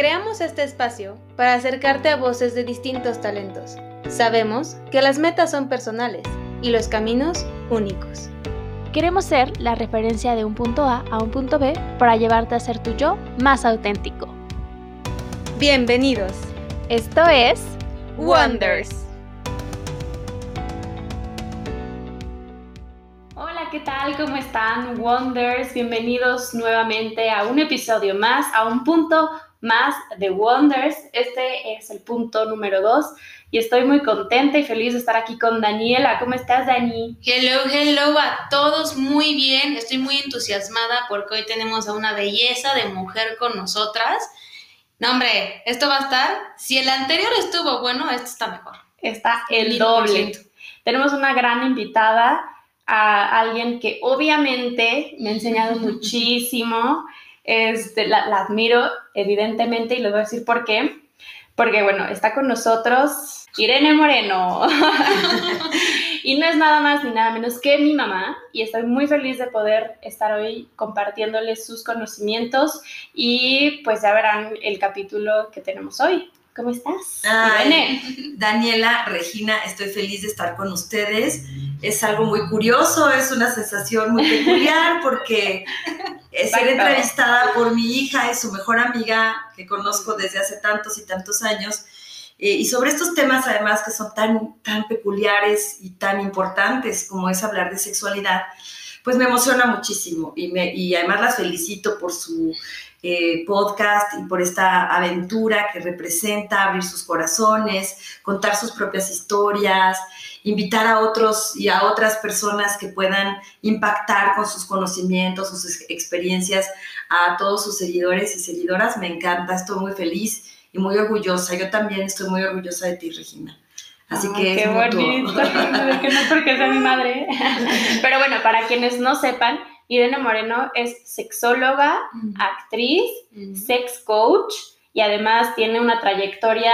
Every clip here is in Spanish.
Creamos este espacio para acercarte a voces de distintos talentos. Sabemos que las metas son personales y los caminos únicos. Queremos ser la referencia de un punto A a un punto B para llevarte a ser tu yo más auténtico. Bienvenidos. Esto es Wonders. Hola, ¿qué tal? ¿Cómo están? Wonders, bienvenidos nuevamente a un episodio más, a un punto más de Wonders. Este es el punto número dos y estoy muy contenta y feliz de estar aquí con Daniela. ¿Cómo estás, Dani? Hello, hello a todos, muy bien. Estoy muy entusiasmada porque hoy tenemos a una belleza de mujer con nosotras. No, hombre, esto va a estar. Si el anterior estuvo bueno, este está mejor. Está el Mil doble. por ciento. Tenemos una gran invitada, a alguien que obviamente me ha enseñado muchísimo. Este, la, la admiro, evidentemente, y les voy a decir por qué. Porque, bueno, está con nosotros Irene Moreno. y no es nada más ni nada menos que mi mamá. Y estoy muy feliz de poder estar hoy compartiéndoles sus conocimientos. Y pues ya verán el capítulo que tenemos hoy. ¿Cómo estás? Ay, Irene. Daniela, Regina, estoy feliz de estar con ustedes. Es algo muy curioso, es una sensación muy peculiar porque ser entrevistada por mi hija y su mejor amiga que conozco desde hace tantos y tantos años. eh, y sobre estos temas además que son tan, tan peculiares y tan importantes como es hablar de sexualidad, pues me emociona muchísimo y, me, y además las felicito por su eh, podcast y por esta aventura que representa abrir sus corazones, contar sus propias historias, invitar a otros y a otras personas que puedan impactar con sus conocimientos, sus ex- experiencias a todos sus seguidores y seguidoras. Me encanta, estoy muy feliz y muy orgullosa. Yo también estoy muy orgullosa de ti, Regina. Así que qué es bonito, que no es porque sea mi madre. Pero bueno, para quienes no sepan, Irene Moreno es sexóloga, actriz, sex coach y además tiene una trayectoria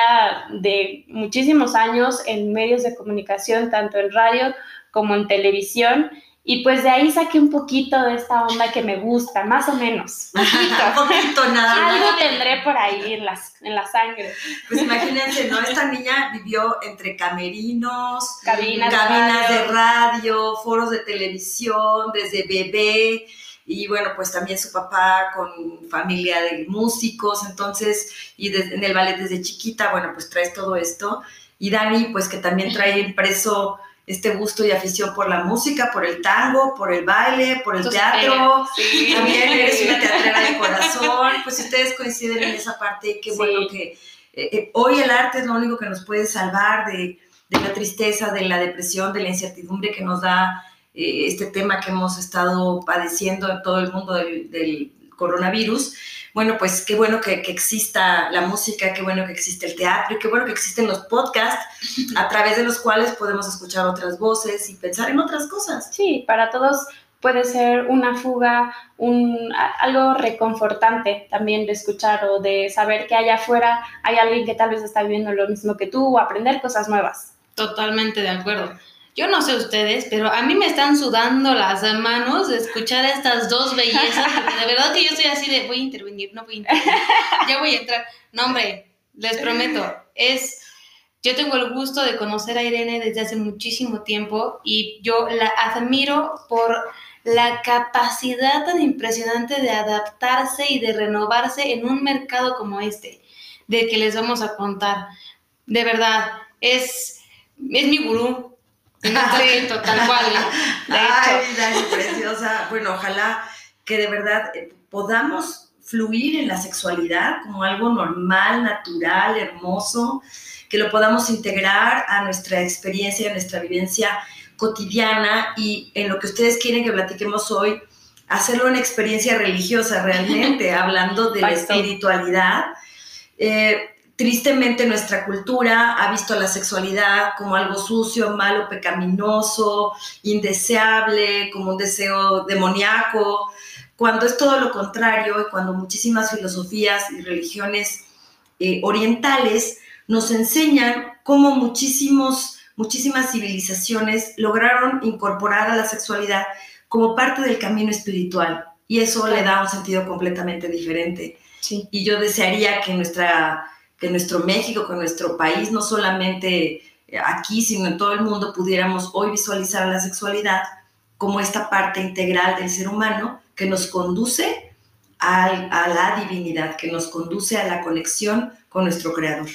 de muchísimos años en medios de comunicación, tanto en radio como en televisión. Y pues de ahí saqué un poquito de esta onda que me gusta, más o menos. Un poquito nada más. Algo tendré por ahí en, las, en la sangre. Pues imagínense, ¿no? Esta niña vivió entre camerinos, Cabinas, cabinas de radio. radio, foros de televisión, desde bebé, y bueno, pues también su papá con familia de músicos, entonces, y de- en el ballet desde chiquita, bueno, pues traes todo esto. Y Dani, pues que también trae impreso este gusto y afición por la música, por el tango, por el baile, por el teatro. Sí. También eres una teatrera de corazón, pues ustedes coinciden en esa parte, qué Sí. bueno que eh, eh, hoy el arte es lo único que nos puede salvar de, de la tristeza, de la depresión, de la incertidumbre que nos da eh, este tema que hemos estado padeciendo en todo el mundo del, del coronavirus. Bueno, pues qué bueno que, que exista la música, qué bueno que existe el teatro y qué bueno que existen los podcasts a través de los cuales podemos escuchar otras voces y pensar en otras cosas. Sí, para todos puede ser una fuga, un, algo reconfortante también de escuchar o de saber que allá afuera hay alguien que tal vez está viviendo lo mismo que tú o aprender cosas nuevas. Totalmente de acuerdo. Yo no sé ustedes, pero a mí me están sudando las manos de escuchar a estas dos bellezas. De verdad que yo estoy así de voy a intervenir, no voy a intervenir. Ya voy a entrar. No, hombre, les prometo, es. Yo tengo el gusto de conocer a Irene desde hace muchísimo tiempo y yo la admiro por la capacidad tan impresionante de adaptarse y de renovarse en un mercado como este, de que les vamos a contar. De verdad, es, es mi gurú. En este momento, tal cual. De hecho, Ay, Dani, preciosa. Bueno, ojalá que de verdad eh, podamos fluir en la sexualidad como algo normal, natural, hermoso, que lo podamos integrar a nuestra experiencia, a nuestra vivencia cotidiana y en lo que ustedes quieren que platiquemos hoy, hacerlo una experiencia religiosa realmente, hablando de la espiritualidad. Eh, tristemente nuestra cultura ha visto la sexualidad como algo sucio, malo, pecaminoso, indeseable, como un deseo demoníaco, cuando es todo lo contrario y cuando muchísimas filosofías y religiones eh, orientales nos enseñan cómo muchísimos, muchísimas civilizaciones lograron incorporar a la sexualidad como parte del camino espiritual y eso le da un sentido completamente diferente. Sí. Y yo desearía que, nuestra, que nuestro México, que nuestro país, no solamente aquí, sino en todo el mundo, pudiéramos hoy visualizar la sexualidad como esta parte integral del ser humano que nos conduce a, a la divinidad, que nos conduce a la conexión con nuestro Creador.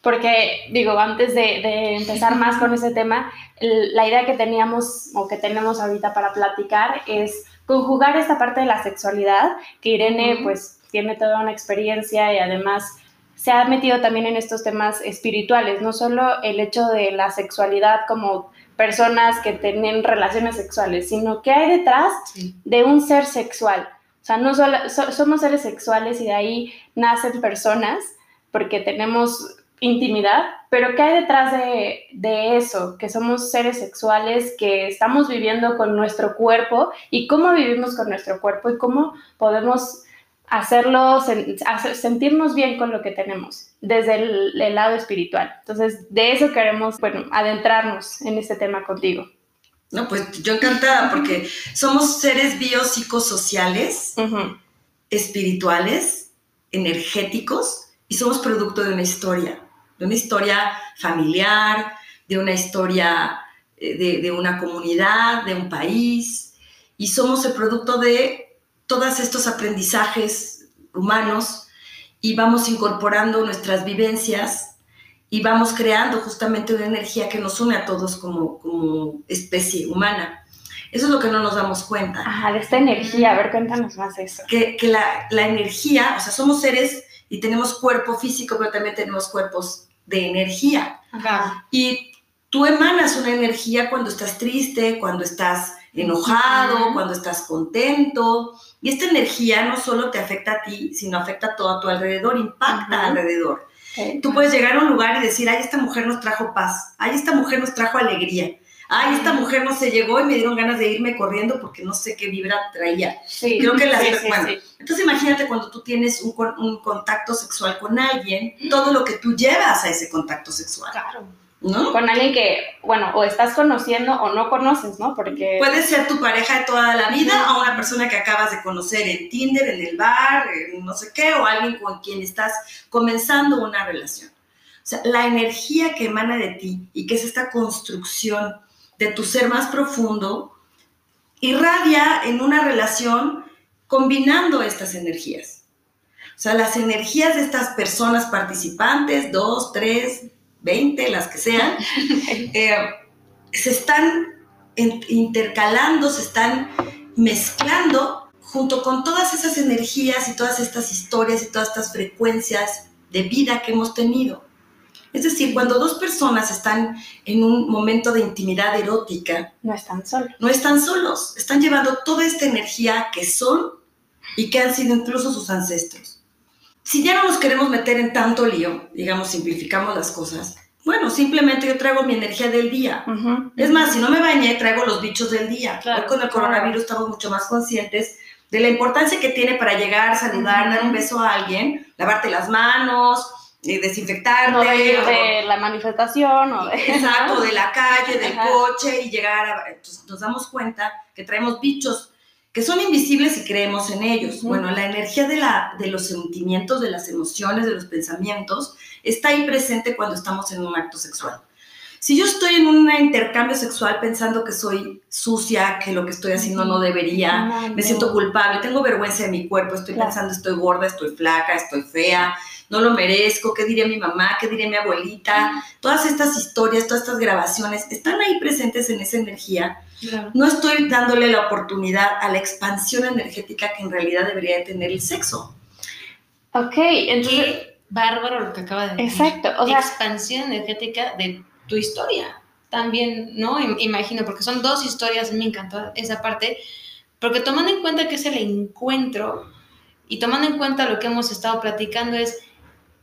Porque, digo, antes de, de empezar más con ese tema, la idea que teníamos o que tenemos ahorita para platicar es conjugar esta parte de la sexualidad, que Irene pues tiene toda una experiencia y además se ha metido también en estos temas espirituales, no solo el hecho de la sexualidad como personas que tienen relaciones sexuales, sino que hay detrás Sí. de un ser sexual. O sea, no solo, so- somos seres sexuales y de ahí nacen personas porque tenemos intimidad, pero ¿qué hay detrás de, de eso? Que somos seres sexuales, que estamos viviendo con nuestro cuerpo y cómo vivimos con nuestro cuerpo y cómo podemos hacerlo, sen- hacer- sentirnos bien con lo que tenemos desde el, el lado espiritual. Entonces, de eso queremos, bueno, adentrarnos en este tema contigo. No, pues yo encantada porque somos seres biopsicosociales, espirituales, energéticos y somos producto de una historia, de una historia familiar, de una historia eh, de, de una comunidad, de un país y somos el producto de todos estos aprendizajes humanos y vamos incorporando nuestras vivencias y vamos creando justamente una energía que nos une a todos como, como especie humana. Eso es lo que no nos damos cuenta. Ajá, de esta energía, a ver, cuéntanos más eso. Que, que la, la energía, o sea, somos seres y tenemos cuerpo físico, pero también tenemos cuerpos de energía. Ajá. Y tú emanas una energía cuando estás triste, cuando estás enojado, cuando estás contento. Y esta energía no solo te afecta a ti, sino afecta a todo a tu alrededor, impacta alrededor. Tú puedes llegar a un lugar y decir, ay, esta mujer nos trajo paz, ay, esta mujer nos trajo alegría, ay, esta mujer no se llegó y me dieron ganas de irme corriendo porque no sé qué vibra traía. Sí, Creo que las- sí, sí, bueno, sí. Entonces imagínate cuando tú tienes un, un contacto sexual con alguien, todo lo que tú llevas a ese contacto sexual, Claro. ¿No? Con alguien que, bueno, o estás conociendo o no conoces, ¿no? Porque... Puede ser tu pareja de toda la vida o una persona que acabas de conocer en Tinder, en el bar, en no sé qué, o alguien con quien estás comenzando una relación. O sea, la energía que emana de ti y que es esta construcción de tu ser más profundo, irradia en una relación combinando estas energías. O sea, las energías de estas personas participantes, dos, tres, veinte, las que sean, eh, se están intercalando, se están mezclando junto con todas esas energías y todas estas historias y todas estas frecuencias de vida que hemos tenido. Es decir, cuando dos personas están en un momento de intimidad erótica, no están solos. no están solos, están llevando toda esta energía que son y que han sido incluso sus ancestros. Si ya no nos queremos meter en tanto lío, digamos, simplificamos las cosas, bueno, simplemente yo traigo mi energía del día. Ujú. Es más, si no me bañé, traigo los bichos del día. Claro, Hoy con el claro. coronavirus estamos mucho más conscientes de la importancia que tiene para llegar, saludar, Ujú. dar un beso a alguien, lavarte las manos, eh, desinfectarte. No de o- de la manifestación o de... Exacto, de la calle, del Ajá. coche y llegar a... Entonces nos damos cuenta que traemos bichos que son invisibles y creemos en ellos. Bueno, la energía de, la, de los sentimientos, de las emociones, de los pensamientos, está ahí presente cuando estamos en un acto sexual. Si yo estoy en un intercambio sexual pensando que soy sucia, que lo que estoy haciendo no debería, No, me siento culpable, tengo vergüenza de mi cuerpo, estoy Claro. pensando estoy gorda, estoy flaca, estoy fea, no lo merezco, ¿qué diría mi mamá? ¿Qué diría mi abuelita? Todas estas historias, todas estas grabaciones están ahí presentes en esa energía. Claro. No estoy dándole la oportunidad a la expansión energética que en realidad debería de tener el sexo. Ok, entonces... Qué bárbaro lo que acaba de decir. Exacto, o sea, Expansión energética de tu historia. También, ¿no? Im- Imagino, porque son dos historias, me encantó esa parte, porque tomando en cuenta que es el encuentro y tomando en cuenta lo que hemos estado platicando es,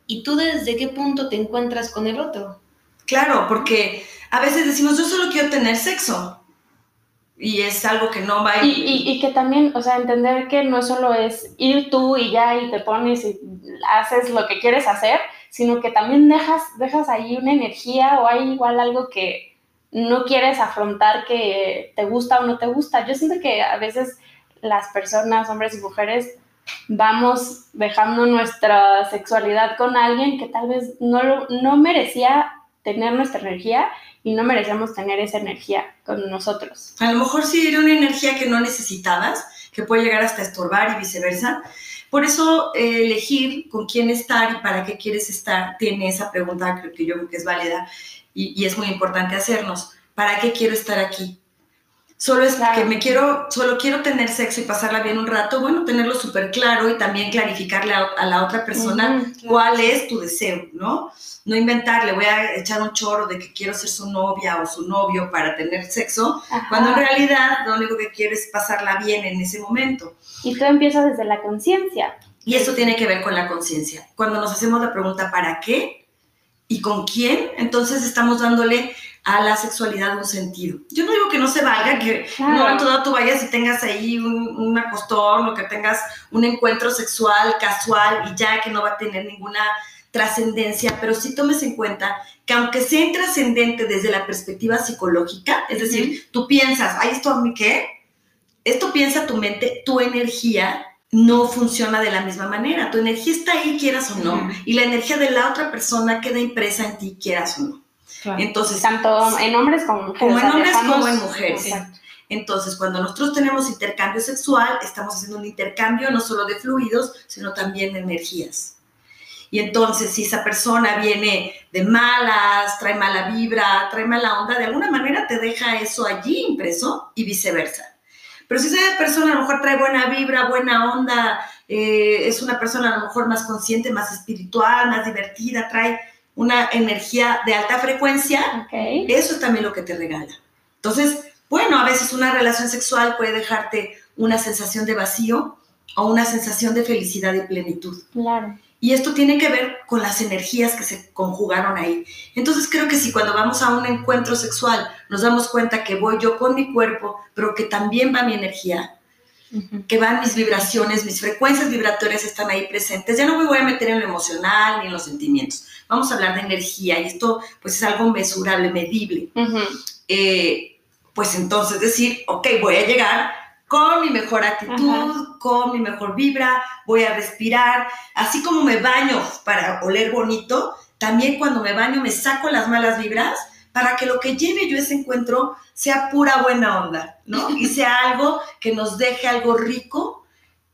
¿y tú desde qué punto te encuentras con el otro? Claro, porque a veces decimos, yo solo quiero tener sexo. Y es algo que no va a Y, y, y que también, o sea, entender que no solo es ir tú y ya y te pones y haces lo que quieres hacer, sino que también dejas, dejas ahí una energía o hay igual algo que no quieres afrontar que te gusta o no te gusta. Yo siento que a veces las personas, hombres y mujeres, vamos dejando nuestra sexualidad con alguien que tal vez no, no merecía tener nuestra energía y no merecíamos tener esa energía con nosotros. A lo mejor sí era una energía que no necesitabas, que puede llegar hasta estorbar y viceversa. Por eso eh, elegir con quién estar y para qué quieres estar tiene esa pregunta creo que yo creo que es válida y, y es muy importante hacernos. ¿Para qué quiero estar aquí? Solo es Claro. que me quiero, solo quiero tener sexo y pasarla bien un rato, bueno, tenerlo súper claro y también clarificarle a, a la otra persona cuál es tu deseo, ¿no? No inventarle, voy a echar un chorro de que quiero ser su novia o su novio para tener sexo, Ajá. cuando en realidad lo único que quiero es pasarla bien en ese momento. Y todo empieza desde la conciencia. Y eso tiene que ver con la conciencia. Cuando nos hacemos la pregunta ¿para qué? ¿Y con quién? Entonces estamos dándole a la sexualidad un sentido. Yo no digo que no se valga, que en Claro. momento dado tú vayas y tengas ahí un, un acostón o que tengas un encuentro sexual casual y ya que no va a tener ninguna trascendencia, pero sí tomes en cuenta que aunque sea trascendente desde la perspectiva psicológica, es decir, tú piensas, ay, ¿esto a mí qué? Esto piensa tu mente, tu energía no funciona de la misma manera. Tu energía está ahí, quieras o no, y la energía de la otra persona queda impresa en ti, quieras o no. Entonces, Tanto en hombres como en mujeres. Como en hombres dejamos- como en mujeres. Exacto. Entonces, cuando nosotros tenemos intercambio sexual, estamos haciendo un intercambio no solo de fluidos, sino también de energías. Y entonces, si esa persona viene de malas, trae mala vibra, trae mala onda, de alguna manera te deja eso allí impreso y viceversa. Pero si esa persona a lo mejor trae buena vibra, buena onda, eh, es una persona a lo mejor más consciente, más espiritual, más divertida, trae una energía de alta frecuencia, eso es también lo que te regala. Entonces, bueno, a veces una relación sexual puede dejarte una sensación de vacío o una sensación de felicidad y plenitud. Claro. Y esto tiene que ver con las energías que se conjugaron ahí. Entonces creo que si cuando vamos a un encuentro sexual nos damos cuenta que voy yo con mi cuerpo, pero que también va mi energía, que van mis vibraciones, mis frecuencias vibratorias están ahí presentes. Ya no me voy a meter en lo emocional ni en los sentimientos. Vamos a hablar de energía y esto pues es algo mesurable, medible. Eh, pues entonces decir, ok, voy a llegar con mi mejor actitud, con mi mejor vibra, voy a respirar, así como me baño para oler bonito, también cuando me baño me saco las malas vibras para que lo que lleve yo ese encuentro sea pura buena onda, ¿no? Y sea algo que nos deje algo rico,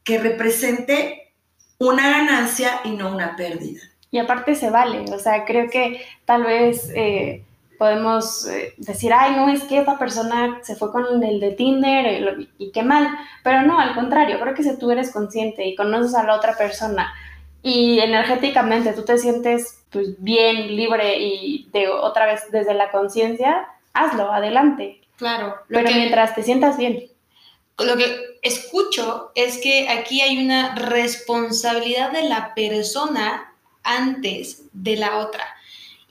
que represente una ganancia y no una pérdida. Y aparte se vale, o sea, creo que tal vez eh, podemos eh, decir, ay, no, es que esta persona se fue con el de Tinder y, lo- y qué mal, pero no, al contrario, creo que si tú eres consciente y conoces a la otra persona y energéticamente tú te sientes pues bien, libre y de otra vez desde la conciencia, hazlo, adelante, Claro. Pero que, mientras te sientas bien. lo que escucho es que aquí hay una responsabilidad de la persona antes de la otra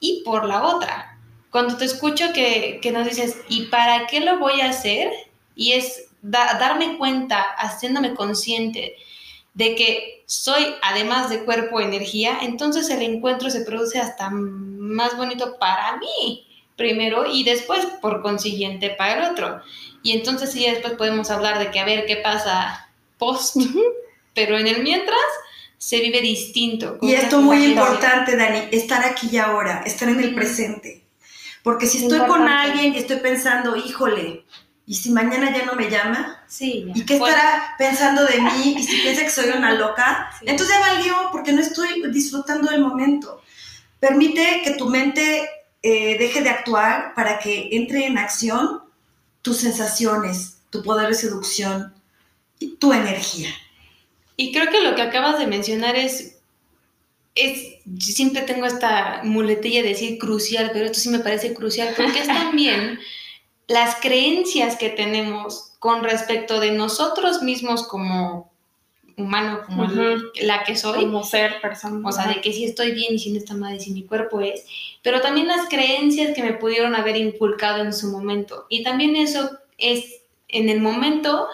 y por la otra. Cuando te escucho que, que nos dices, ¿y para qué lo voy a hacer? Y es da- darme cuenta, haciéndome consciente de que soy, además de cuerpo, energía, entonces el encuentro se produce hasta más bonito para mí primero y después, por consiguiente, para el otro. Y entonces sí, después podemos hablar de que a ver qué pasa post, pero en el mientras se vive distinto. Y esto muy Imagínate. importante, Dani, estar aquí y ahora, estar en el presente. Porque si estoy con alguien y estoy pensando, híjole, ¿y si mañana ya no me llama? Sí, ya. ¿Y qué Bueno, estará pensando de mí? ¿Y si piensa que soy una loca? Sí. Entonces ya valió porque no estoy disfrutando del momento. Permite que tu mente eh, deje de actuar para que entre en acción tus sensaciones, tu poder de seducción y tu energía. Y creo que lo que acabas de mencionar es, es, siempre tengo esta muletilla de decir crucial, pero esto sí me parece crucial, porque es también las creencias que tenemos con respecto de nosotros mismos como humano, como la que soy, Como ser persona. o sea, de que si estoy bien y si no está mal y si mi cuerpo es, pero también las creencias que me pudieron haber inculcado en su momento. Y también eso es en el momento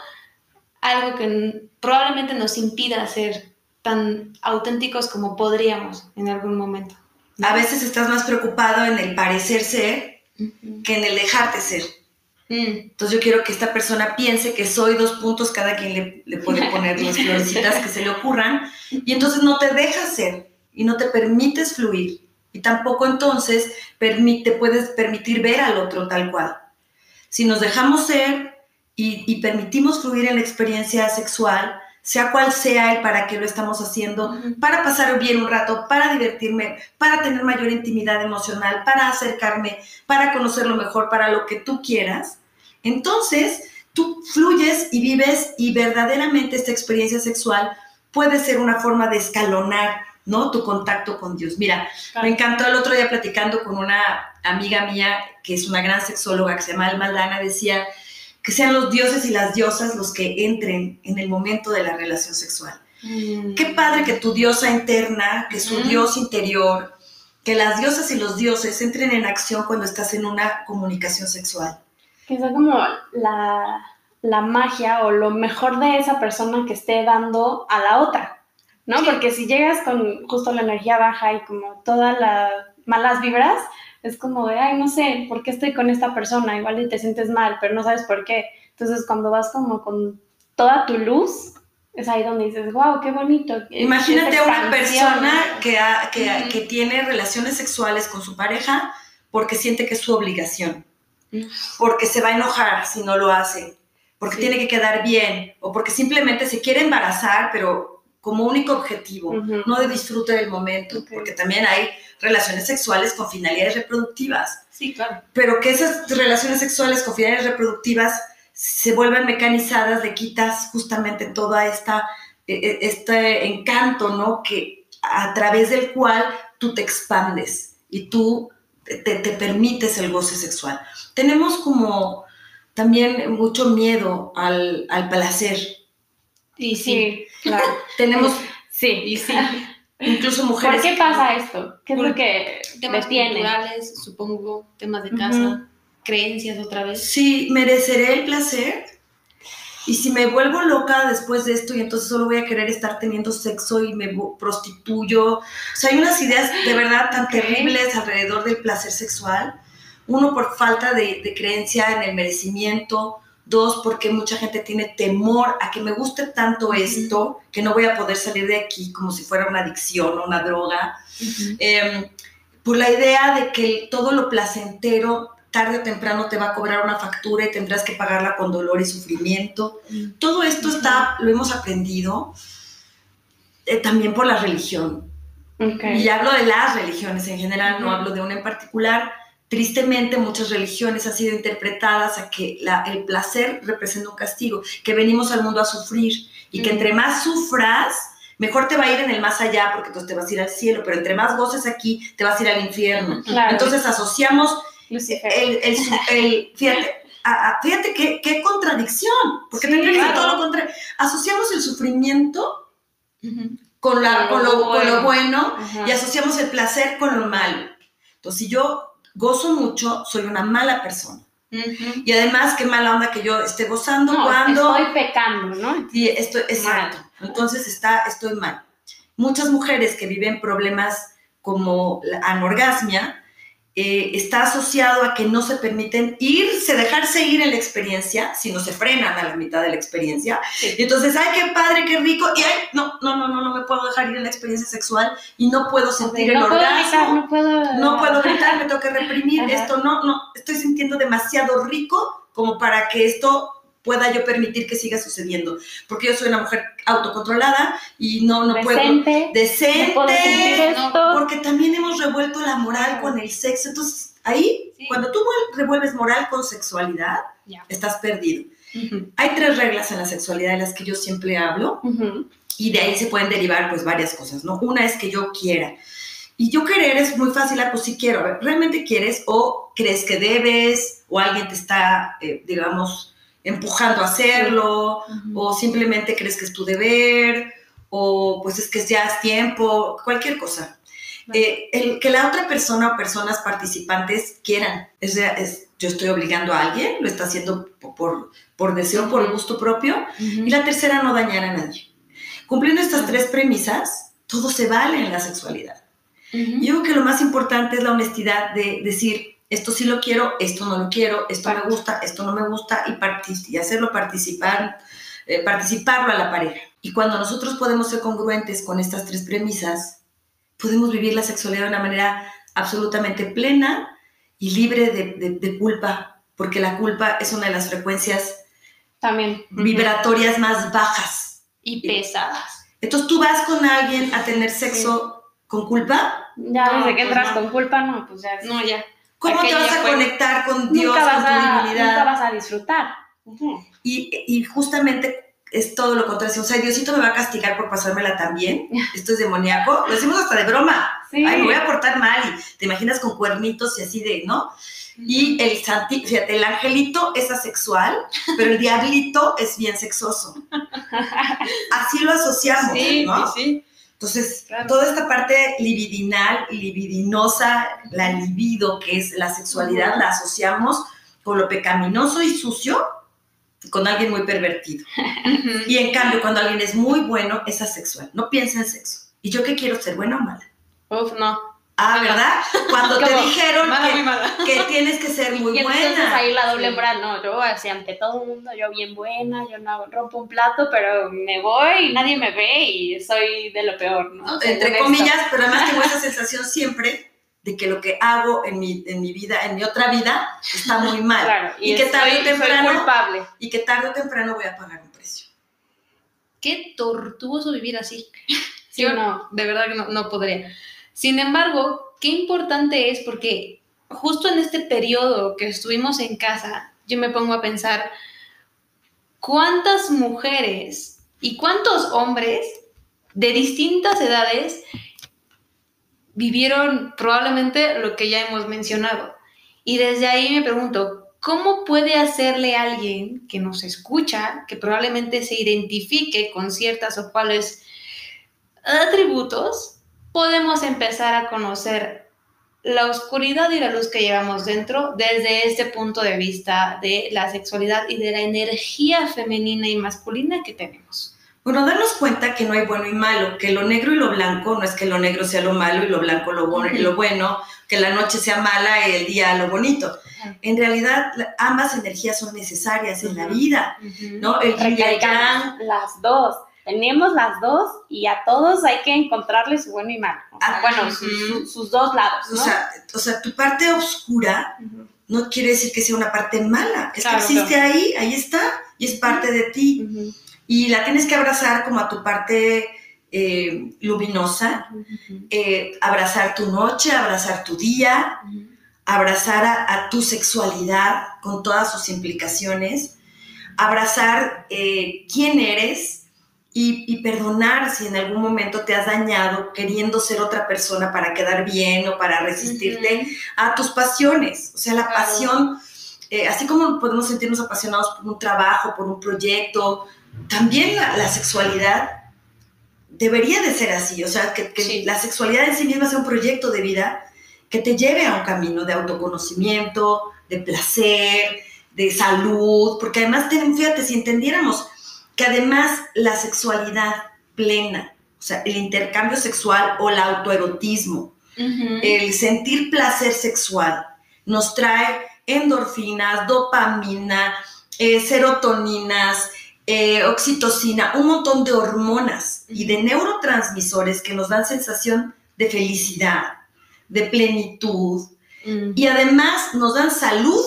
algo que probablemente nos impida ser tan auténticos como podríamos en algún momento. A veces estás más preocupado en el parecer ser que en el dejarte ser. Mm. Entonces yo quiero que esta persona piense que soy dos puntos, cada quien le, le puede poner las florecitas que se le ocurran, y entonces no te dejas ser y no te permites fluir. Y tampoco entonces permite, puedes permitir ver al otro tal cual. Si nos dejamos ser y, y permitimos fluir en la experiencia sexual, sea cual sea el para qué lo estamos haciendo, para pasar bien un rato, para divertirme, para tener mayor intimidad emocional, para acercarme, para conocerlo mejor, para lo que tú quieras, entonces tú fluyes y vives y verdaderamente esta experiencia sexual puede ser una forma de escalonar, ¿no? Tu contacto con Dios. Mira, me encantó el otro día platicando con una amiga mía que es una gran sexóloga que se llama Alma Lana, decía, que sean los dioses y las diosas los que entren en el momento de la relación sexual. Qué padre que tu diosa interna, que su dios interior, que las diosas y los dioses entren en acción cuando estás en una comunicación sexual. Que sea como la, la magia o lo mejor de esa persona que esté dando a la otra, ¿no? Porque si llegas con justo la energía baja y como todas las malas vibras, es como de, ay, no sé, ¿por qué estoy con esta persona? Igual y te sientes mal, pero no sabes por qué. Entonces, cuando vas como con toda tu luz, es ahí donde dices, wow, qué bonito. Imagínate una persona que, ha- que, Ujú. que tiene relaciones sexuales con su pareja porque siente que es su obligación, Mm. porque se va a enojar si no lo hace, porque Sí. tiene que quedar bien, o porque simplemente se quiere embarazar, pero como único objetivo, Ujú. no de disfrute del momento, Ok. porque también hay relaciones sexuales con finalidades reproductivas, Sí, claro. pero que esas relaciones sexuales con finalidades reproductivas se vuelvan mecanizadas, le quitas justamente toda esta e- e- este encanto, ¿no? Que a través del cual tú te expandes y tú te, te permites el goce sexual. Tenemos como también mucho miedo al, al placer. Y sí. Sí, claro. Tenemos Sí. Y sí. Incluso ¿Por mujeres... qué pasa esto? ¿Qué es Por lo que Temas detiene? culturales, supongo, temas de casa, creencias otra vez. Sí, mereceré el placer. Y si me vuelvo loca después de esto y entonces solo voy a querer estar teniendo sexo y me prostituyo. O sea, hay unas ideas de verdad tan terribles alrededor del placer sexual. Uno, por falta de, de creencia en el merecimiento. Dos, porque mucha gente tiene temor a que me guste tanto esto que no voy a poder salir de aquí como si fuera una adicción o una droga eh, por la idea de que todo lo placentero tarde o temprano te va a cobrar una factura y tendrás que pagarla con dolor y sufrimiento. Todo esto está, lo hemos aprendido eh, también por la religión. Y hablo de las religiones en general, no hablo de una en particular. Tristemente, muchas religiones han sido interpretadas a que la- el placer representa un castigo, que venimos al mundo a sufrir y que entre más sufras, mejor te va a ir en el más allá porque entonces te vas a ir al cielo, pero entre más goces aquí, te vas a ir al infierno. Claro. Entonces asociamos Lucifer. el, el su- el- fíjate, a- a- fíjate qué, qué contradicción, porque Sí, tendría que ser claro. todo lo contrario. Asociamos el sufrimiento con, la, Con con, lo lo, con lo bueno. bueno y asociamos el placer con lo malo. Entonces, si yo gozo mucho, soy una mala persona. Y además, qué mala onda que yo esté gozando No, cuando... estoy pecando, ¿no? Y esto, exacto. Entonces está, estoy mal. Muchas mujeres que viven problemas como la anorgasmia, eh, está asociado a que no se permiten irse, dejarse ir en la experiencia, si no se frenan a la mitad de la experiencia. Sí. Y entonces, ay, qué padre, qué rico, y ay, no, no, no, no, no me puedo dejar ir en la experiencia sexual y no puedo sentir el puedo orgasmo. gritar, no puedo... No puedo gritar, me tengo que reprimir. Ajá. Esto no, no, estoy sintiendo demasiado rico como para que esto pueda yo permitir que siga sucediendo. Porque yo soy una mujer autocontrolada y no, no puedo. Decente. Decente. Puedo sentir no, esto. porque también hemos revuelto la moral con el sexo. Entonces, ahí, Sí. cuando tú vuel- revuelves moral con sexualidad, Ya. estás perdido. Ujú. Hay tres reglas en la sexualidad de las que yo siempre hablo Ujú. y de ahí se pueden derivar pues varias cosas, ¿no? Una es que yo quiera. Y yo querer es muy fácil, ah, pues sí quiero. A ver, ¿realmente quieres o crees que debes o alguien te está, eh, digamos, empujando a hacerlo o simplemente crees que es tu deber o pues es que ya es tiempo, cualquier cosa. Eh, el que la otra persona o personas participantes quieran. Es, es- yo estoy obligando a alguien, lo está haciendo por, por, deseo, por gusto propio. Y la tercera, no dañar a nadie. Cumpliendo estas tres premisas, todo se vale en la sexualidad. Yo creo que lo más importante es la honestidad de decir, esto sí lo quiero, esto no lo quiero, esto me gusta, esto no me gusta, y, partic- y hacerlo participar, eh, participarlo a la pareja. Y cuando nosotros podemos ser congruentes con estas tres premisas, podemos vivir la sexualidad de una manera absolutamente plena y libre de, de- de culpa, porque la culpa es una de las frecuencias También. vibratorias más bajas. Y pesadas. Entonces tú vas con alguien a tener sexo con culpa, Ya No, desde que pues entras no. con culpa, no, pues ya. No, ya. ¿Cómo te vas a fue. conectar con Dios, nunca, vas con tu a, divinidad? nunca vas a disfrutar. Y, y justamente es todo lo contrario. O sea, Diosito me va a castigar por pasármela tan bien. Esto es demoníaco. Lo decimos hasta de broma. Sí. Ay, me voy a portar mal. Y te imaginas con cuernitos y así de, ¿no? Y el santi, fíjate, el angelito es asexual, pero el diablito es bien sexoso. Así lo asociamos, Sí, ¿no? sí, sí. Entonces, Claro. toda esta parte libidinal, libidinosa, la libido, que es la sexualidad, la asociamos con lo pecaminoso y sucio, con alguien muy pervertido. Y en cambio, cuando alguien es muy bueno, es asexual. No piensa en sexo. ¿Y yo qué quiero ser? ¿Buena o mala? Uf, no. Ah, ¿verdad? Cuando te dijeron Mala, que, mala. que tienes que ser muy y entonces buena. ahí la doble Sí. moral, no, yo así ante todo el mundo, yo bien buena, yo no rompo un plato, pero me voy y nadie me ve y soy de lo peor, ¿no? Entre esto. comillas, pero además tengo esa sensación siempre de que lo que hago en mi, en mi vida, en mi otra vida, está muy mal. Claro, y, Y que tarde o soy, temprano- culpable. y que tarde o temprano voy a pagar un precio. Qué tortuoso vivir así. Sí, Yo no. de verdad que no, no podría. Sin embargo, qué importante es porque justo en este periodo que estuvimos en casa, yo me pongo a pensar cuántas mujeres y cuántos hombres de distintas edades vivieron probablemente lo que ya hemos mencionado. Y desde ahí me pregunto, ¿cómo puede hacerle alguien que nos escucha, que probablemente se identifique con ciertas o cuales atributos, podemos empezar a conocer la oscuridad y la luz que llevamos dentro desde este punto de vista de la sexualidad y de la energía femenina y masculina que tenemos. Bueno, darnos cuenta que no hay bueno y malo, que lo negro y lo blanco no es que lo negro sea lo malo y lo blanco lo, bueno, lo bueno, que la noche sea mala y el día lo bonito. En realidad, ambas energías son necesarias en la vida, ¿no? El Recargamos las dos. Tenemos las dos y a todos hay que encontrarle su bueno y malo. O sea, Ah, bueno, sus, dos lados, o ¿no? sea, o sea, tu parte oscura no quiere decir que sea una parte mala, es Claro, que existe ahí, ahí está, y es parte de ti. Y la tienes que abrazar como a tu parte eh, luminosa, eh, abrazar tu noche, abrazar tu día, abrazar a, a tu sexualidad con todas sus implicaciones, abrazar eh, quién eres y, y perdonar si en algún momento te has dañado queriendo ser otra persona para quedar bien o para resistirte a tus pasiones. O sea, la Claro. pasión, eh, así como podemos sentirnos apasionados por un trabajo, por un proyecto, también la, la sexualidad debería de ser así. O sea, que, que Sí. la sexualidad en sí misma sea un proyecto de vida que te lleve a un camino de autoconocimiento, de placer, de salud, porque además, fíjate, si entendiéramos que además la sexualidad plena, o sea, el intercambio sexual o el autoerotismo, el sentir placer sexual nos trae endorfinas, dopamina, eh, serotoninas, eh, oxitocina, un montón de hormonas y de neurotransmisores que nos dan sensación de felicidad, de plenitud y además nos dan salud,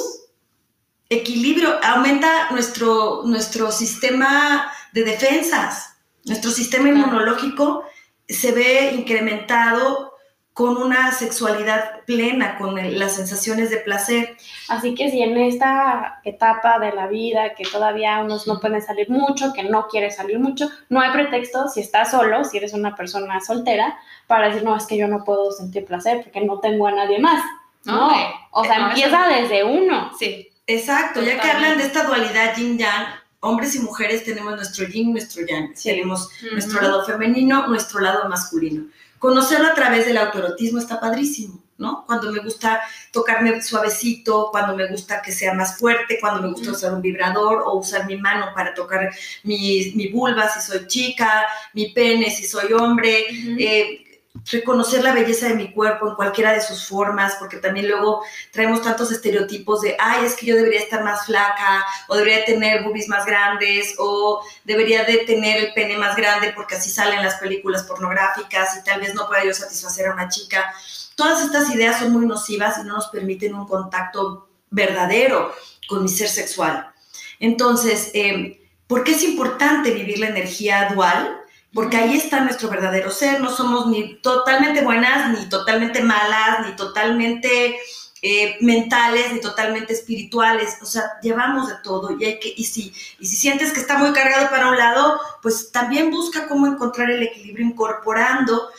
equilibrio, aumenta nuestro, nuestro sistema de defensas, nuestro sistema inmunológico se ve incrementado con una sexualidad plena, con el- las sensaciones de placer. Así que si en esta etapa de la vida que todavía unos no pueden salir mucho, que no quiere salir mucho, no hay pretexto si estás solo, si eres una persona soltera, para decir, no, es que yo no puedo sentir placer porque no tengo a nadie más. No, o sea, no, eso- empieza desde uno. Sí. Exacto, ya que hablan de esta dualidad yin-yang, hombres y mujeres tenemos nuestro yin, nuestro yang, Sí. tenemos nuestro Ujú. lado femenino, nuestro lado masculino. Conocerlo a través del autoerotismo está padrísimo, ¿no? Cuando me gusta tocarme suavecito, cuando me gusta que sea más fuerte, cuando me gusta usar un vibrador o usar mi mano para tocar mi, mi vulva si soy chica, mi pene si soy hombre. Eh, reconocer la belleza de mi cuerpo en cualquiera de sus formas, porque también luego traemos tantos estereotipos de, ay, es que yo debería estar más flaca, o debería tener boobies más grandes, o debería de tener el pene más grande porque así salen las películas pornográficas y tal vez no pueda yo satisfacer a una chica. Todas estas ideas son muy nocivas y no nos permiten un contacto verdadero con mi ser sexual. Entonces, eh, ¿por qué es importante vivir la energía dual? Porque ahí está nuestro verdadero ser, no somos ni totalmente buenas, ni totalmente malas, ni totalmente eh, mentales, ni totalmente espirituales, o sea, llevamos de todo y hay que, y si, y si sientes que está muy cargado para un lado, pues también busca cómo encontrar el equilibrio incorporando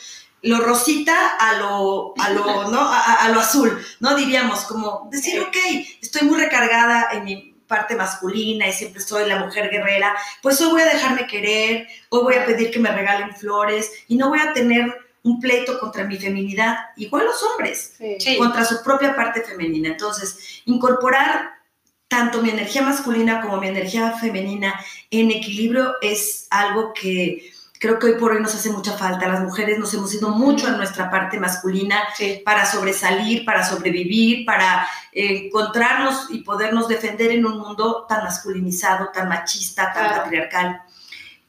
lo rosita a lo, a lo, ¿no? a, lo azul, ¿no? Diríamos, como decir, ok, estoy muy recargada en mi parte masculina y siempre soy la mujer guerrera, pues hoy voy a dejarme querer, hoy voy a pedir que me regalen flores y no voy a tener un pleito contra mi feminidad, igual los hombres, contra su propia parte femenina. Entonces, incorporar tanto mi energía masculina como mi energía femenina en equilibrio es algo que creo que hoy por hoy nos hace mucha falta. Las mujeres nos hemos ido mucho a nuestra parte masculina para sobresalir, para sobrevivir, para eh, encontrarnos y podernos defender en un mundo tan masculinizado, tan machista, tan patriarcal.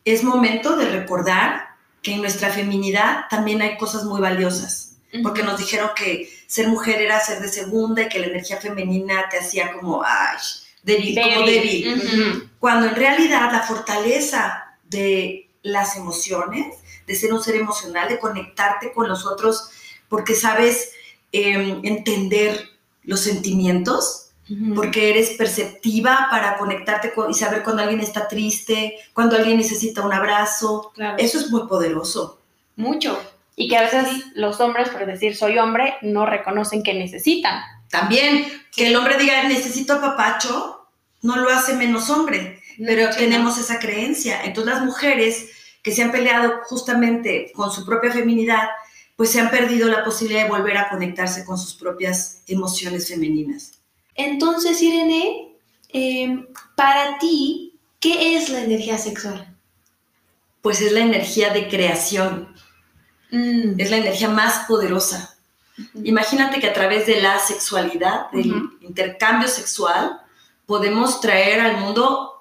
Es momento de recordar que en nuestra feminidad también hay cosas muy valiosas, porque nos dijeron que ser mujer era ser de segunda y que la energía femenina te hacía como, ay, débil, como débil. Cuando en realidad la fortaleza de las emociones, de ser un ser emocional, de conectarte con los otros, porque sabes em, entender los sentimientos, porque eres perceptiva para conectarte con, y saber cuando alguien está triste, cuando alguien necesita un abrazo. Eso es muy poderoso. Mucho. Y que a veces los hombres, por decir soy hombre, no reconocen que necesitan. También, que el hombre diga necesito papacho, no lo hace menos hombre pero tenemos esa creencia. Entonces las mujeres que se han peleado justamente con su propia feminidad, pues se han perdido la posibilidad de volver a conectarse con sus propias emociones femeninas. Entonces, Irene, em, para ti, ¿qué es la energía sexual? Pues es la energía de creación. Mm. Es la energía más poderosa. Imagínate que a través de la sexualidad, del intercambio sexual, podemos traer al mundo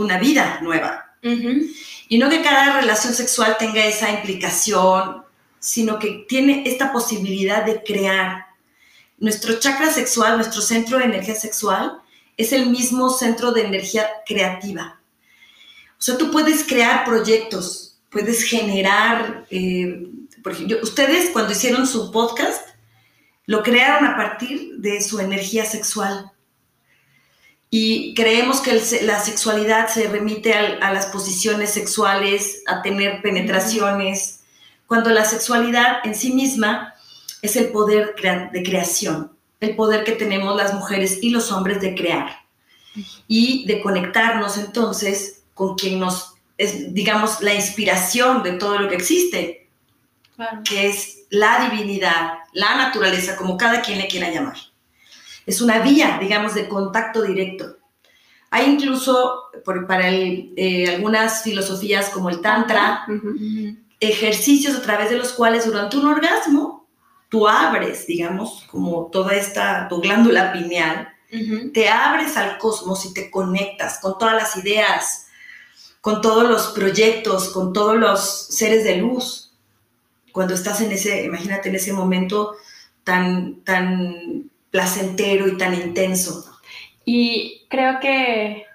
una vida nueva. Y no que cada relación sexual tenga esa implicación, sino que tiene esta posibilidad de crear. Nuestro chakra sexual, nuestro centro de energía sexual, es el mismo centro de energía creativa. O sea, tú puedes crear proyectos, puedes generar, eh, por ejemplo, ustedes cuando hicieron su podcast, lo crearon a partir de su energía sexual y creemos que la sexualidad se remite a, las posiciones sexuales, a tener penetraciones, cuando la sexualidad en sí misma es el poder de creación, el poder que tenemos las mujeres y los hombres de crear y de conectarnos entonces con quien nos es, digamos, la inspiración de todo lo que existe, que es la divinidad, la naturaleza, como cada quien le quiera llamar es una vía, digamos, de contacto directo. Hay incluso, para eh, algunas filosofías como el Tantra, ejercicios a través de los cuales durante un orgasmo tú abres, digamos, como toda esta, tu glándula pineal, te abres al cosmos y te conectas con todas las ideas, con todos los proyectos, con todos los seres de luz. Cuando estás en ese, imagínate en ese momento tan, tan placentero y tan intenso. Y creo que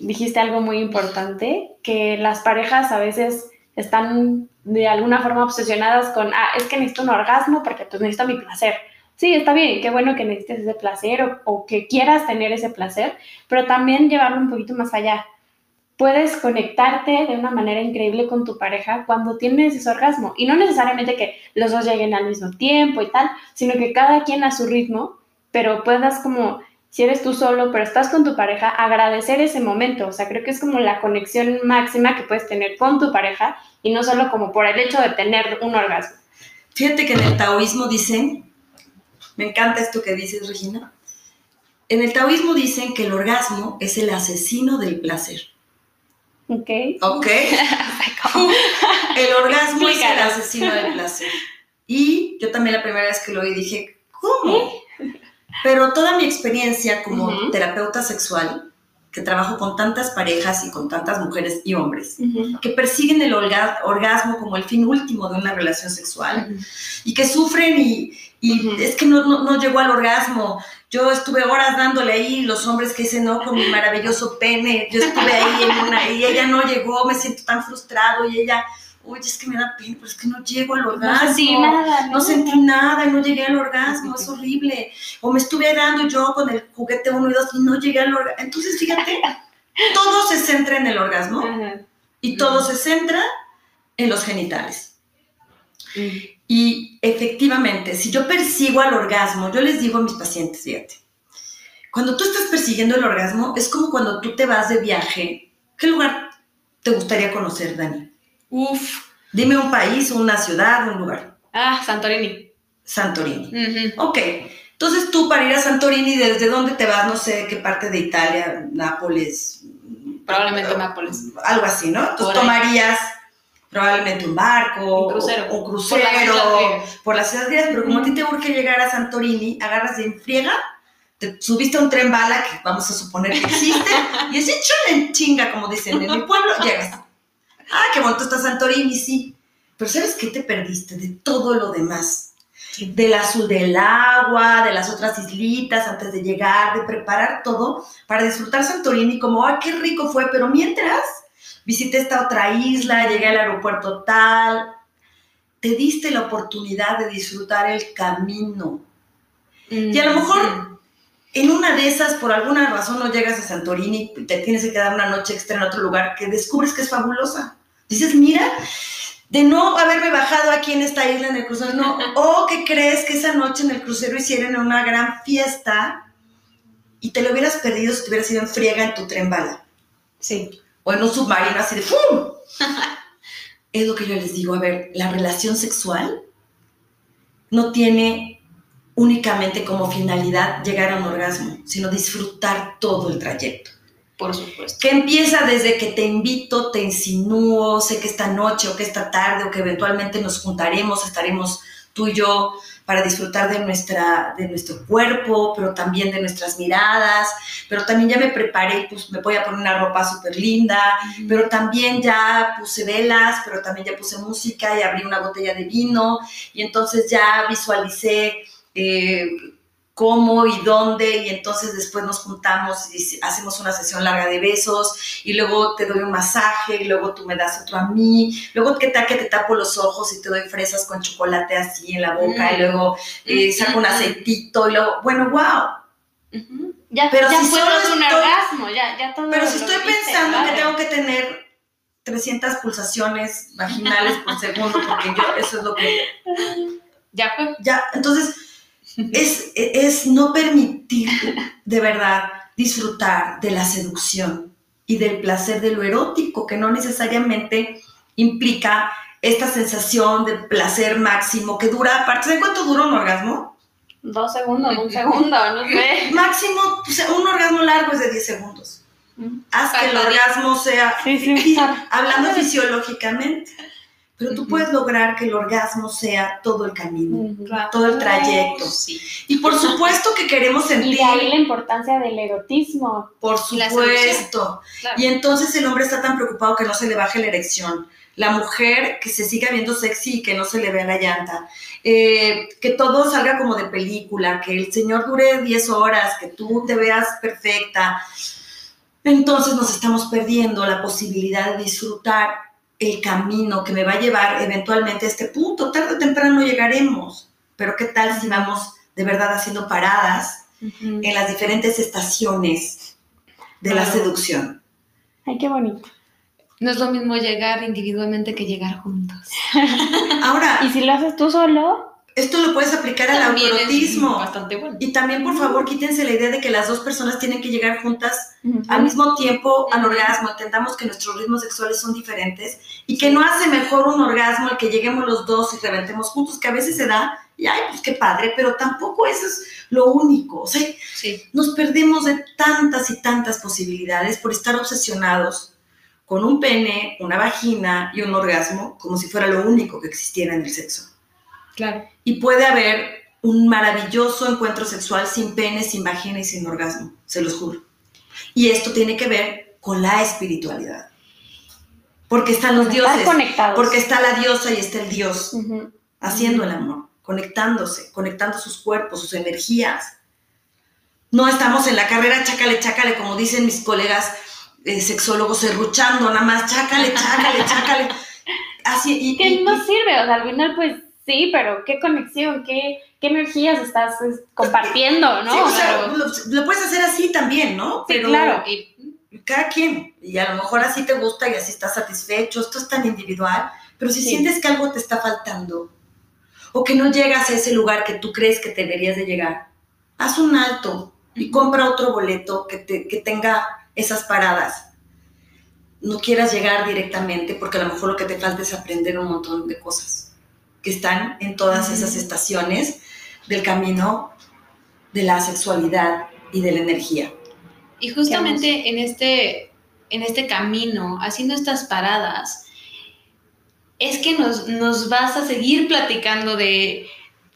dijiste algo muy importante, que las parejas a veces están de alguna forma obsesionadas con, ah, es que necesito un orgasmo porque pues necesito mi placer. Sí, está bien, qué bueno que necesites ese placer o, o que quieras tener ese placer, pero también llevarlo un poquito más allá. Puedes conectarte de una manera increíble con tu pareja cuando tienes ese orgasmo. Y no necesariamente que los dos lleguen al mismo tiempo y tal, sino que cada quien a su ritmo pero puedas como, si eres tú solo, pero estás con tu pareja, agradecer ese momento. O sea, creo que es como la conexión máxima que puedes tener con tu pareja y no solo como por el hecho de tener un orgasmo. Fíjate que en el taoísmo dicen, me encanta esto que dices, Regina, en el taoísmo dicen que el orgasmo es el asesino del placer. Ok. Ok. el orgasmo es el asesino del placer. Y yo también la primera vez que lo oí dije, ¿cómo? Pero toda mi experiencia como Ujú. terapeuta sexual, que trabajo con tantas parejas y con tantas mujeres y hombres, que persiguen el orga- orgasmo como el fin último de una relación sexual y que sufren y, es que no, no, no llegó al orgasmo. Yo estuve horas dándole ahí, los hombres que dicen no con mi maravilloso pene, yo estuve ahí en una y ella no llegó, me siento tan frustrado y ella, oye, es que me da pena, pero es que no llego al orgasmo. No sentí nada, No sentí nada y no llegué al orgasmo, es horrible. O me estuve dando yo con el juguete 1 y 2 y no llegué al orgasmo. Entonces, fíjate, todo se centra en el orgasmo Ajá. y todo se centra en los genitales. Y efectivamente, si yo persigo al orgasmo, yo les digo a mis pacientes, fíjate, cuando tú estás persiguiendo el orgasmo, es como cuando tú te vas de viaje. ¿Qué lugar te gustaría conocer, Dani? Uf. Dime un país, una ciudad, un lugar. Ah, Santorini. Santorini. Ujú. Ok, entonces tú para ir a Santorini, ¿desde dónde te vas? No sé qué parte de Italia, Nápoles, Probablemente Nápoles. algo así, ¿no? Entonces tomarías probablemente un barco, Un crucero. o las crucero, por las ciudades griegas, pero como a ti te urge llegar a Santorini, agarras de friega, te subiste a un tren bala, que vamos a suponer que existe, y es hecho en chinga, como dicen en mi pueblo, llegas. Ah, qué bonito está Santorini, sí. Pero ¿sabes qué te perdiste de todo lo demás? Del azul del agua, de las otras islitas antes de llegar, de preparar todo para disfrutar Santorini como, ah, qué rico fue, pero mientras visité esta otra isla, llegué al aeropuerto tal, te diste la oportunidad de disfrutar el camino. Y a lo mejor en una de esas, por alguna razón, no llegas a Santorini, te tienes que quedar una noche extra en otro lugar que descubres que es fabulosa. Dices, mira, de no haberme bajado aquí en esta isla en el crucero, no, o que crees que esa noche en el crucero hicieron una gran fiesta y te lo hubieras perdido si te hubieras ido en friega en tu tren bala Sí. o en un submarino así de ¡fum! es lo que yo les digo, a ver, la relación sexual no tiene únicamente como finalidad llegar a un orgasmo, sino disfrutar todo el trayecto. Por supuesto. Que empieza desde que te invito, te insinúo, sé que esta noche o que esta tarde o que eventualmente nos juntaremos, estaremos tú y yo para disfrutar de, nuestra, de nuestro cuerpo, pero también de nuestras miradas, pero también ya me preparé, pues me voy a poner una ropa súper linda, pero también ya puse velas, pero también ya puse música y abrí una botella de vino y entonces ya visualicé eh, cómo y dónde y entonces después nos juntamos y hacemos una sesión larga de besos y luego te doy un masaje y luego tú me das otro a mí, luego que tal que te tapo los ojos y te doy fresas con chocolate así en la boca y Mm. luego eh, saco un Mm. aceitito y luego, bueno, wow. Ya, Pero ya si fue solo un orgasmo, ya, ya todo pero si estoy pensando que tengo que tener 300 pulsaciones vaginales por segundo porque yo eso es lo que Ya fue. ya, entonces es, es no permitir de verdad disfrutar de la seducción y del placer de lo erótico, que no necesariamente implica esta sensación de placer máximo que dura, aparte, ¿saben cuánto dura un orgasmo? Dos segundos, un segundo, no sé. Máximo, un orgasmo largo es de 10 segundos. Haz que el orgasmo sea, Sí, sí. hablando fisiológicamente, pero tú puedes lograr que el orgasmo sea todo el camino, todo el trayecto. Sí. Y por supuesto que queremos Y sentir, de ahí la importancia del erotismo. por supuesto. Claro. Y entonces el hombre está tan preocupado que no se le baje la erección. La mujer que se siga viendo sexy y que no se le vea la llanta. Eh, que todo salga como de película, que el señor dure 10 horas, que tú te veas perfecta. Entonces nos estamos perdiendo la posibilidad de disfrutar el camino que me va a llevar eventualmente a este punto. Tarde o temprano llegaremos. Pero ¿qué tal si vamos de verdad haciendo paradas en las diferentes estaciones de la seducción? Ay, qué bonito. No es lo mismo llegar individualmente que llegar juntos. Ahora, Y si lo haces tú solo, esto lo puedes aplicar al También autorotismo. bastante bueno. Y también, por favor, quítense la idea de que las dos personas tienen que llegar juntas al mismo tiempo al orgasmo. Entendamos que nuestros ritmos sexuales son diferentes y que no hace mejor un orgasmo el que lleguemos los dos y reventemos juntos, que a veces se da, y ay, pues qué padre, pero tampoco eso es lo único. O sea, Sí. nos perdemos de tantas y tantas posibilidades por estar obsesionados con un pene, una vagina y un orgasmo como si fuera lo único que existiera en el sexo. Claro. Y puede haber un maravilloso encuentro sexual sin pene, sin vagina y sin orgasmo, se los juro. Y esto tiene que ver con la espiritualidad. Porque están los Estar dioses, conectados. porque está la diosa y está el dios haciendo el amor, conectándose, conectando sus cuerpos, sus energías. No estamos en la carrera chácale, chácale, como dicen mis colegas eh, sexólogos, serruchando nada más, chácale, chácale, chácale. Así, y, Que y- no y- sirve, o sea, al final pues sí, pero qué conexión, qué, qué energías estás es, compartiendo, ¿no? sí, o sea, lo, lo puedes hacer así también, ¿no? Sí, claro. Cada quien, y a lo mejor así te gusta y así estás satisfecho, esto es tan individual, pero si Sí. sientes que algo te está faltando o que no llegas a ese lugar que tú crees que deberías de llegar, haz un alto y compra otro boleto que, te- que tenga esas paradas. No quieras llegar directamente porque a lo mejor lo que te falta es aprender un montón de cosas que están en todas esas estaciones del camino de la sexualidad y de la energía. Y justamente en este, en este camino, haciendo estas paradas, es que nos, nos vas a seguir platicando de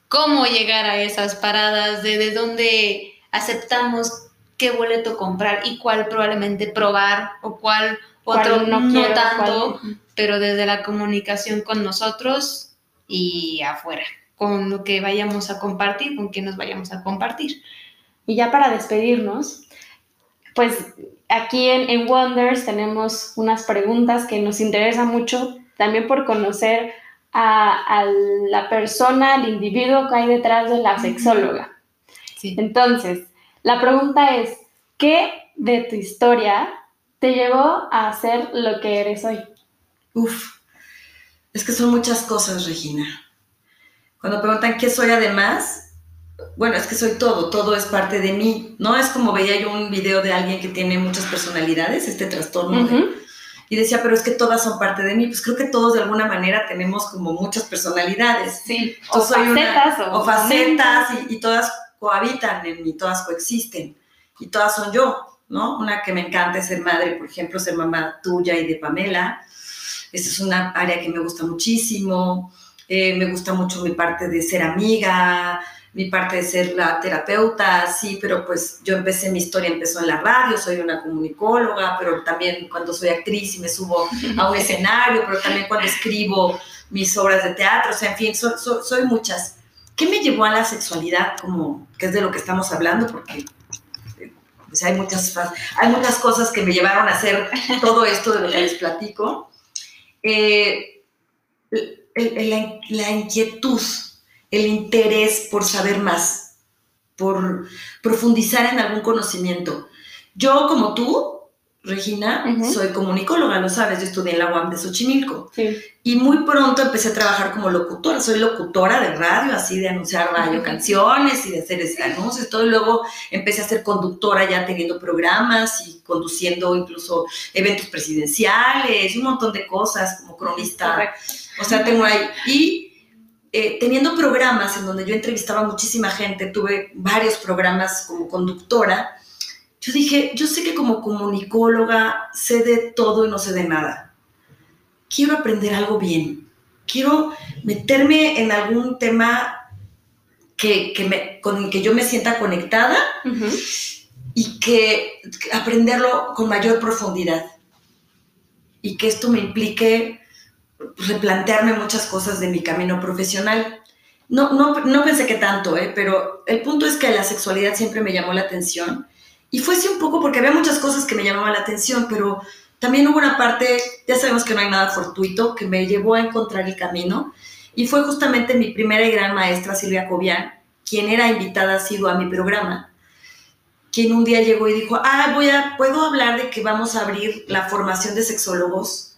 cómo llegar a esas paradas, de, de dónde aceptamos qué boleto comprar y cuál probablemente probar o cuál Cuál otro no, no quiero, tanto, cuál- pero desde la comunicación con nosotros y afuera, con lo que vayamos a compartir, con quien nos vayamos a compartir. Y ya para despedirnos, pues aquí en, en Wonders tenemos unas preguntas que nos interesan mucho, también por conocer a, a la persona, al individuo que hay detrás de la sexóloga. Sí. Entonces, la pregunta es, ¿qué de tu historia te llevó a ser lo que eres hoy? Uf, es que son muchas cosas, Regina. Cuando preguntan qué soy además, bueno, es que soy todo, todo es parte de mí. No es como veía yo un video de alguien que tiene muchas personalidades, este trastorno, de- y decía, pero es que todas son parte de mí. Pues creo que todos de alguna manera tenemos como muchas personalidades. Sí, o soy una- facetas. o facetas y, y todas cohabitan en mí, todas coexisten y todas son yo, ¿no? Una que me encanta es ser madre, por ejemplo, ser mamá tuya y de Pamela. Esa es una área que me gusta muchísimo. Eh, me gusta mucho mi parte de ser amiga, mi parte de ser la terapeuta, sí, pero pues yo empecé, mi historia empezó en la radio, soy una comunicóloga, pero también cuando soy actriz y me subo a un escenario, pero también cuando escribo mis obras de teatro, o sea, en fin, so- so- soy muchas. ¿Qué me llevó a la sexualidad? Como, que es de lo que estamos hablando, porque eh, pues hay, muchas, hay muchas cosas que me llevaron a hacer todo esto de lo que les platico. Eh, la inquietud, el interés por saber más, por profundizar en algún conocimiento. Yo, como tú, Regina, soy comunicóloga, lo sabes, yo estudié en la UAM de Xochimilco. Sí. Y muy pronto empecé a trabajar como locutora. Soy locutora de radio, así de anunciar radio canciones y de hacer este, anuncios. Todo y luego empecé a ser conductora ya teniendo programas y conduciendo incluso eventos presidenciales un montón de cosas como cronista. Correcto. O sea, tengo ahí. Y eh, teniendo programas en donde yo entrevistaba a muchísima gente, tuve varios programas como conductora. Yo dije, yo sé que como comunicóloga sé de todo y no sé de nada quiero aprender algo bien, quiero meterme en algún tema que, que me- con el que yo me sienta conectada Ujú. y que que aprenderlo con mayor profundidad. Y que esto me implique replantearme muchas cosas de mi camino profesional. No, no, no pensé que tanto, ¿eh? pero el punto es que la sexualidad siempre me llamó la atención. Y fue así un poco porque había muchas cosas que me llamaban la atención, pero también hubo una parte, ya sabemos que no hay nada fortuito, que me llevó a encontrar el camino. Y fue justamente mi primera y gran maestra, Silvia Cobian, quien era invitada sido a mi programa, quien un día llegó y dijo, ah, voy a, puedo hablar de que vamos a abrir la formación de sexólogos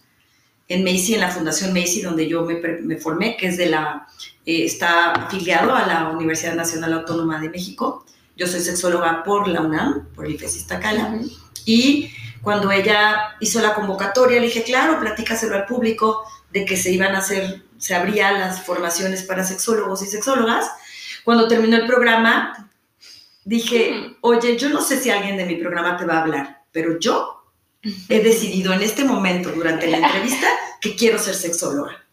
en Macy, en la Fundación Macy, donde yo me, formé, que es de la, eh, está afiliado a la Universidad Nacional Autónoma de México. Yo soy sexóloga por la UNAM, por el IFES Iztacala. Ujú. Y cuando ella hizo la convocatoria, le dije, claro, platícaselo al público de que se iban a hacer, se abrían las formaciones para sexólogos y sexólogas. Cuando terminó el programa, dije, oye, yo no sé si alguien de mi programa te va a hablar, pero yo he decidido en este momento, durante la entrevista, que quiero ser sexóloga.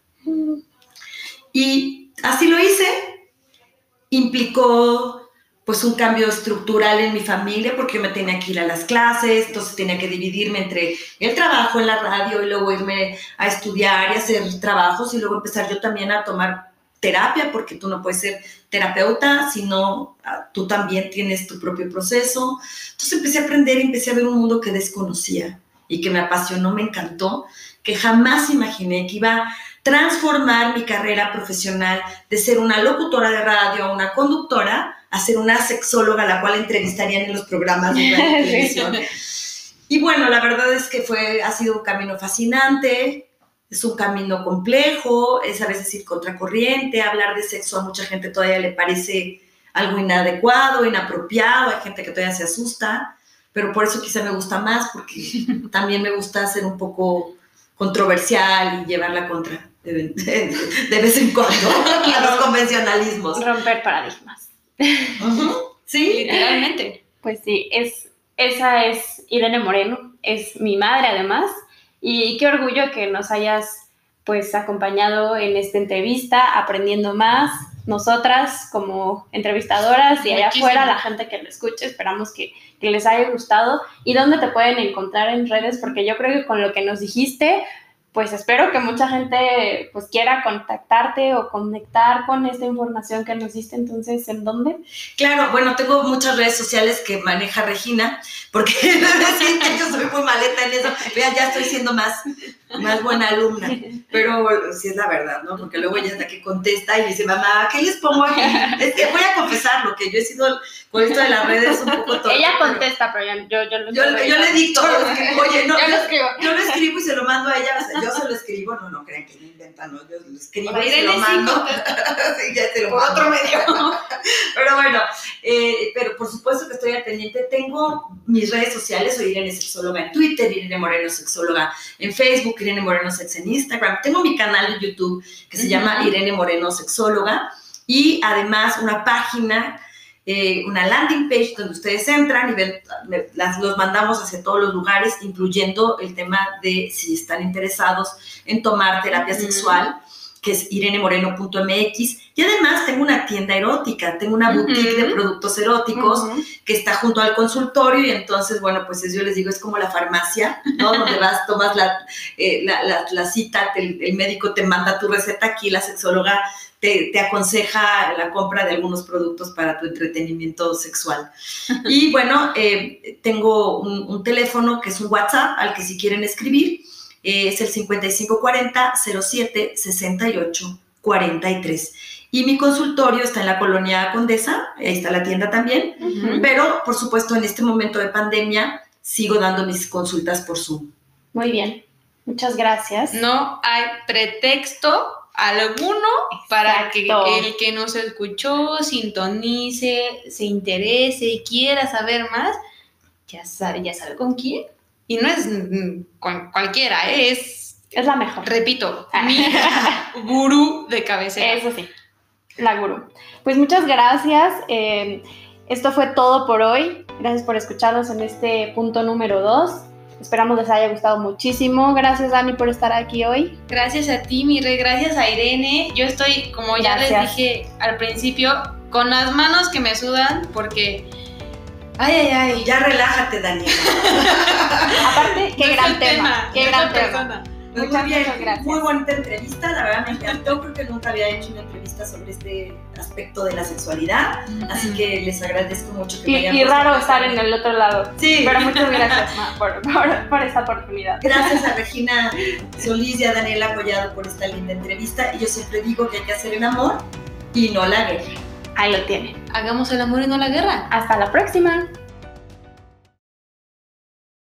Y así lo hice. Implicó pues un cambio estructural en mi familia porque yo me tenía que ir a las clases, entonces tenía que dividirme entre el trabajo en la radio y luego irme a estudiar y hacer trabajos y luego empezar yo también a tomar terapia porque tú no puedes ser terapeuta, sino ah, tú también tienes tu propio proceso. Entonces empecé a aprender y empecé a ver un mundo que desconocía y que me apasionó, me encantó, que jamás imaginé que iba a transformar mi carrera profesional de ser una locutora de radio a una conductora a ser una sexóloga, la cual entrevistarían en los programas de televisión. Y bueno, la verdad es que fue, ha sido un camino fascinante, es un camino complejo, es a veces ir contracorriente, hablar de sexo a mucha gente todavía le parece algo inadecuado, inapropiado, hay gente que todavía se asusta, pero por eso quizá me gusta más, porque también me gusta ser un poco controversial y llevarla contra de, de vez en cuando a los convencionalismos. Romper paradigmas. Sí, literalmente. Pues sí, es, esa es Irene Moreno, es mi madre además, y qué orgullo que nos hayas pues acompañado en esta entrevista, aprendiendo más, nosotras como entrevistadoras y allá afuera la gente que lo escuche, esperamos que, que les haya gustado. ¿Y dónde te pueden encontrar en redes? Porque yo creo que con lo que nos dijiste, pues espero que mucha gente pues quiera contactarte o conectar con esta información que nos diste. Entonces, ¿en dónde? Claro, bueno, tengo muchas redes sociales que maneja Regina, porque yo soy muy maleta en eso. Vean, ya estoy siendo más, más buena alumna, pero sí es la verdad, ¿no? Porque luego ella es la que contesta y dice, mamá, ¿qué les pongo aquí? Es que voy a confesar lo que yo he sido con esto de las redes un poco todo. Ella contesta, pero, yo, yo, lo yo, yo le dicto, oye, no, yo, lo escribo. yo lo escribo y se lo mando a ella, o sea, yo se lo escribo, no, no crean que me inventan, no, yo lo escribo y se lo mando. sí, ya te lo Por otro medio. pero bueno, eh, pero por supuesto que estoy al pendiente. Tengo mis redes sociales, soy Irene Sexóloga en Twitter, Irene Moreno Sexóloga en Facebook, Irene Moreno Sex en Instagram. Tengo mi canal de YouTube que se llama Irene Moreno Sexóloga y además una página eh, una landing page donde ustedes entran y ven, las, los mandamos hacia todos los lugares, incluyendo el tema de si están interesados en tomar terapia sexual, que es irenemoreno.mx. Y además tengo una tienda erótica, tengo una boutique de productos eróticos que está junto al consultorio y entonces, bueno, pues yo les digo, es como la farmacia, ¿no? Donde vas, tomas la, eh, la, la, cita, el, el médico te manda tu receta, aquí la sexóloga te, aconseja la compra de algunos productos para tu entretenimiento sexual. Y bueno, eh, tengo un, teléfono que es un WhatsApp al que si quieren escribir, es el 5540 07 68 43. Y mi consultorio está en la colonia Condesa, ahí está la tienda también, pero por supuesto en este momento de pandemia sigo dando mis consultas por Zoom. Muy bien, muchas gracias. No hay pretexto alguno para que el que no se escuchó sintonice, se interese y quiera saber más, ya sabe, ya sabe con quién. Y no es cualquiera, ¿eh? es... Es la mejor. Repito, ah. mi gurú de cabecera. Eso sí, la gurú. Pues muchas gracias. Eh, esto fue todo por hoy. Gracias por escucharnos en este punto número 2. Esperamos les haya gustado muchísimo. Gracias, Dani, por estar aquí hoy. Gracias a ti, Mire. Gracias a Irene. Yo estoy, como ya les dije al principio, con las manos que me sudan porque... Ay, ay, ay. Ya relájate, Daniela. Aparte, qué gran tema. Qué gran tema. Muy bien, muy bonita entrevista, la verdad me encantó, creo que nunca había hecho una entrevista sobre este aspecto de la sexualidad, así que les agradezco mucho que y, me hayan Y raro estar en el otro lado. Sí. Pero muchas gracias, por, por, esta oportunidad. Gracias a Regina Solís y a Daniela Collado por esta linda entrevista, y yo siempre digo que hay que hacer el amor y no la guerra. Ahí lo tienen. Hagamos el amor y no la guerra. Hasta la próxima.